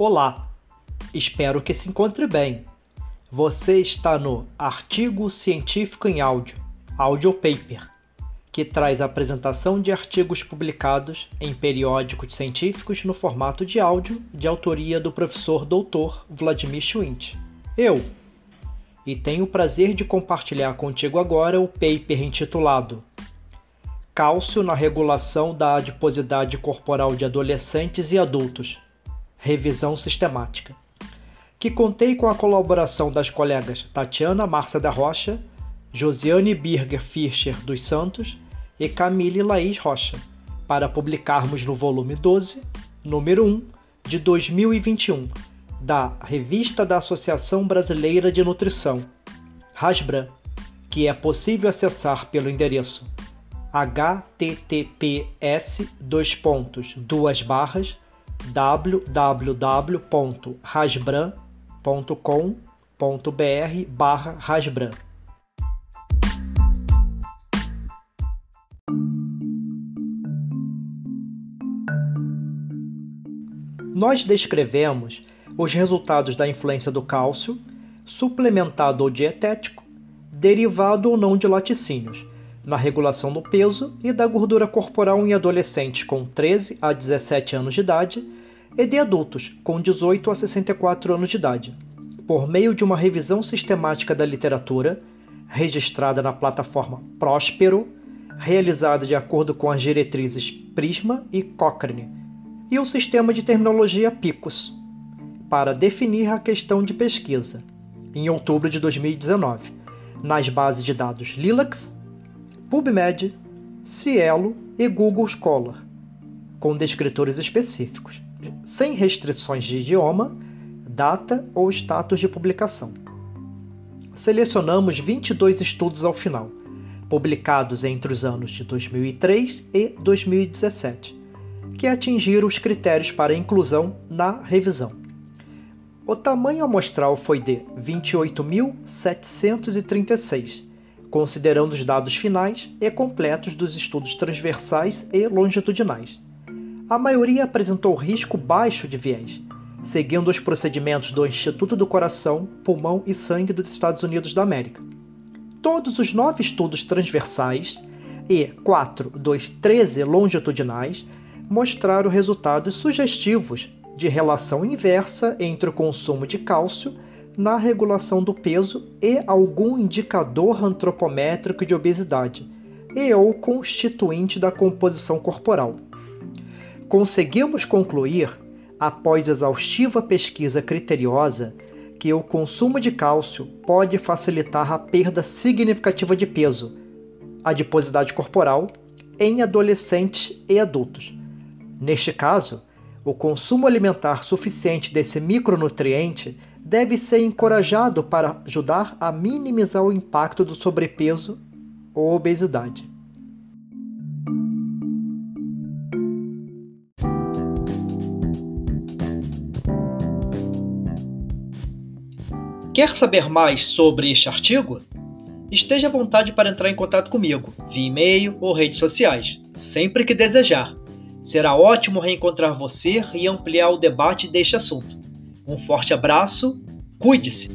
Olá, espero que se encontre bem. Você está no Artigo Científico em Áudio, Audio Paper, que traz a apresentação de artigos publicados em periódicos científicos no formato de áudio, de autoria do professor doutor Vladimir Schwint. Eu, e tenho o prazer de compartilhar contigo agora o paper intitulado Cálcio na regulação da adiposidade corporal de adolescentes e adultos. Revisão sistemática. Que contei com a colaboração das colegas Tatiana Márcia da Rocha, Josiane Birger Fischer dos Santos e Camille Laís Rocha, para publicarmos no volume 12, número 1, de 2021, da Revista da Associação Brasileira de Nutrição, RASBRAN, que é possível acessar pelo endereço https dois pontos duas barras www.rasbran.com.br barra rasbran Nós descrevemos os resultados da influência do cálcio, suplementado ou dietético, derivado ou não de laticínios, na regulação do peso e da gordura corporal em adolescentes com 13 a 17 anos de idade e de adultos com 18 a 64 anos de idade, por meio de uma revisão sistemática da literatura, registrada na plataforma Próspero, realizada de acordo com as diretrizes Prisma e Cochrane, e o sistema de terminologia PICOS, para definir a questão de pesquisa, em outubro de 2019, nas bases de dados Lilacs PubMed, Cielo e Google Scholar, com descritores específicos, sem restrições de idioma, data ou status de publicação. Selecionamos 22 estudos ao final, publicados entre os anos de 2003 e 2017, que atingiram os critérios para inclusão na revisão. O tamanho amostral foi de 28.736 considerando os dados finais e completos dos estudos transversais e longitudinais. A maioria apresentou risco baixo de viés, seguindo os procedimentos do Instituto do Coração, Pulmão e Sangue dos Estados Unidos da América. Todos os nove estudos transversais e quatro dos 13 longitudinais mostraram resultados sugestivos de relação inversa entre o consumo de cálcio na regulação do peso e algum indicador antropométrico de obesidade e ou constituinte da composição corporal. Conseguimos concluir, após exaustiva pesquisa criteriosa, que o consumo de cálcio pode facilitar a perda significativa de peso, adiposidade corporal, em adolescentes e adultos. Neste caso, o consumo alimentar suficiente desse micronutriente deve ser encorajado para ajudar a minimizar o impacto do sobrepeso ou obesidade. Quer saber mais sobre este artigo? Esteja à vontade para entrar em contato comigo, via e-mail ou redes sociais, sempre que desejar. Será ótimo reencontrar você e ampliar o debate deste assunto. Um forte abraço, cuide-se!